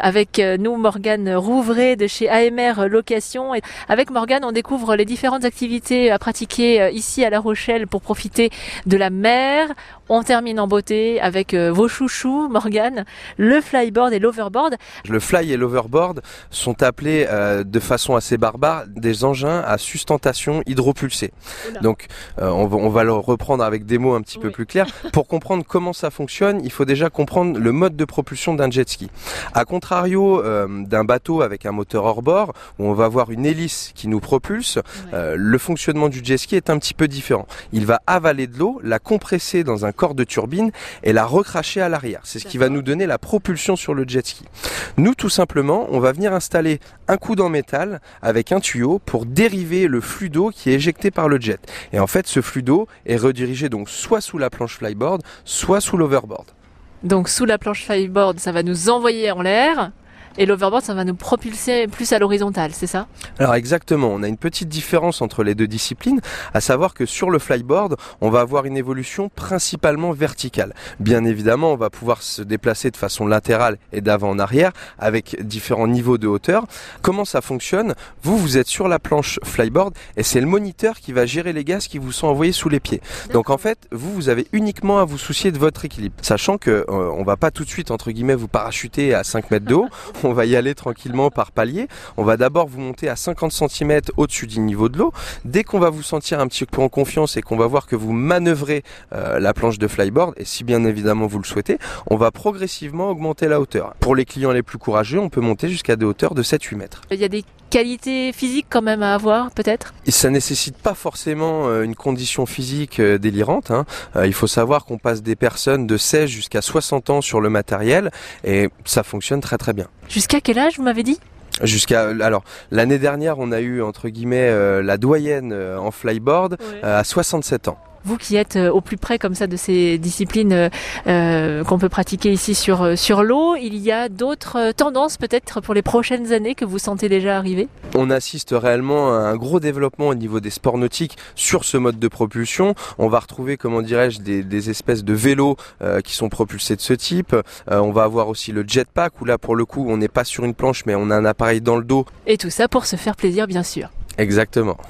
Avec euh, nous, Morgane Rouvray de chez AMR Location. Et avec Morgane, on découvre les différentes activités à pratiquer euh, ici à La Rochelle pour profiter de la mer. On termine en beauté avec euh, vos chouchous, Morgane, le flyboard et l'overboard. Le fly et l'overboard sont appelés de façon assez barbare des engins à sustentation hydropulsée. Donc on, va, on, va, le reprendre avec des mots un petit peu plus clairs. Pour comprendre comment ça fonctionne, il faut déjà comprendre le mode de propulsion d'un jet ski. À contrario euh, d'un bateau avec un moteur hors bord, où on va avoir une hélice qui nous propulse, euh, le fonctionnement du jet ski est un petit peu différent. Il va avaler de l'eau, la compresser dans un corps de turbine et la recracher à l'arrière. C'est ce qui va nous donner la propulsion sur le jet ski. Nous, tout simplement, on va venir installer un coude en métal avec un tuyau pour dériver le flux d'eau qui est éjecté par le jet. Et en fait, ce flux d'eau est redirigé donc soit sous la planche flyboard, soit sous l'overboard. Donc sous la planche flyboard, ça va nous envoyer en l'air. Et l'overboard, ça va nous propulser plus à l'horizontale, c'est ça? Alors exactement, on a une petite différence entre les deux disciplines, à savoir que sur le flyboard, on va avoir une évolution principalement verticale. Bien évidemment, on va pouvoir se déplacer de façon latérale et d'avant en arrière avec différents niveaux de hauteur. Comment ça fonctionne? Vous, vous êtes sur la planche flyboard et c'est le moniteur qui va gérer les gaz qui vous sont envoyés sous les pieds. Donc en fait, vous, vous avez uniquement à vous soucier de votre équilibre, sachant que euh, on va pas tout de suite entre guillemets vous parachuter à 5 mètres de haut. On va y aller tranquillement par palier. On va d'abord vous monter à 50 cm au-dessus du niveau de l'eau. Dès qu'on va vous sentir un petit peu en confiance et qu'on va voir que vous manœuvrez euh, la planche de flyboard, et si bien évidemment vous le souhaitez, on va progressivement augmenter la hauteur. Pour les clients les plus courageux, on peut monter jusqu'à des hauteurs de 7-8 mètres. Il y a des qualités physiques quand même à avoir peut-être? Ça nécessite pas forcément euh, une condition physique euh, délirante. Hein. Il faut savoir qu'on passe des personnes de 16 jusqu'à 60 ans sur le matériel et ça fonctionne très très bien. Jusqu'à quel âge vous m'avez dit? Jusqu'à alors l'année dernière on a eu entre guillemets euh, la doyenne euh, en flyboard euh, à 67 ans. Vous qui êtes euh, au plus près comme ça de ces disciplines euh, euh, qu'on peut pratiquer ici sur, sur l'eau, il y a d'autres tendances peut-être pour les prochaines années que vous sentez déjà arriver? On assiste réellement à un gros développement au niveau des sports nautiques sur ce mode de propulsion. On va retrouver, comment dirais-je, des, des, espèces de vélos qui sont propulsés de ce type. on va avoir aussi le jetpack où là pour le coup on n'est pas sur une planche mais on a un appareil dans le dos. Et tout ça pour se faire plaisir bien sûr. Exactement.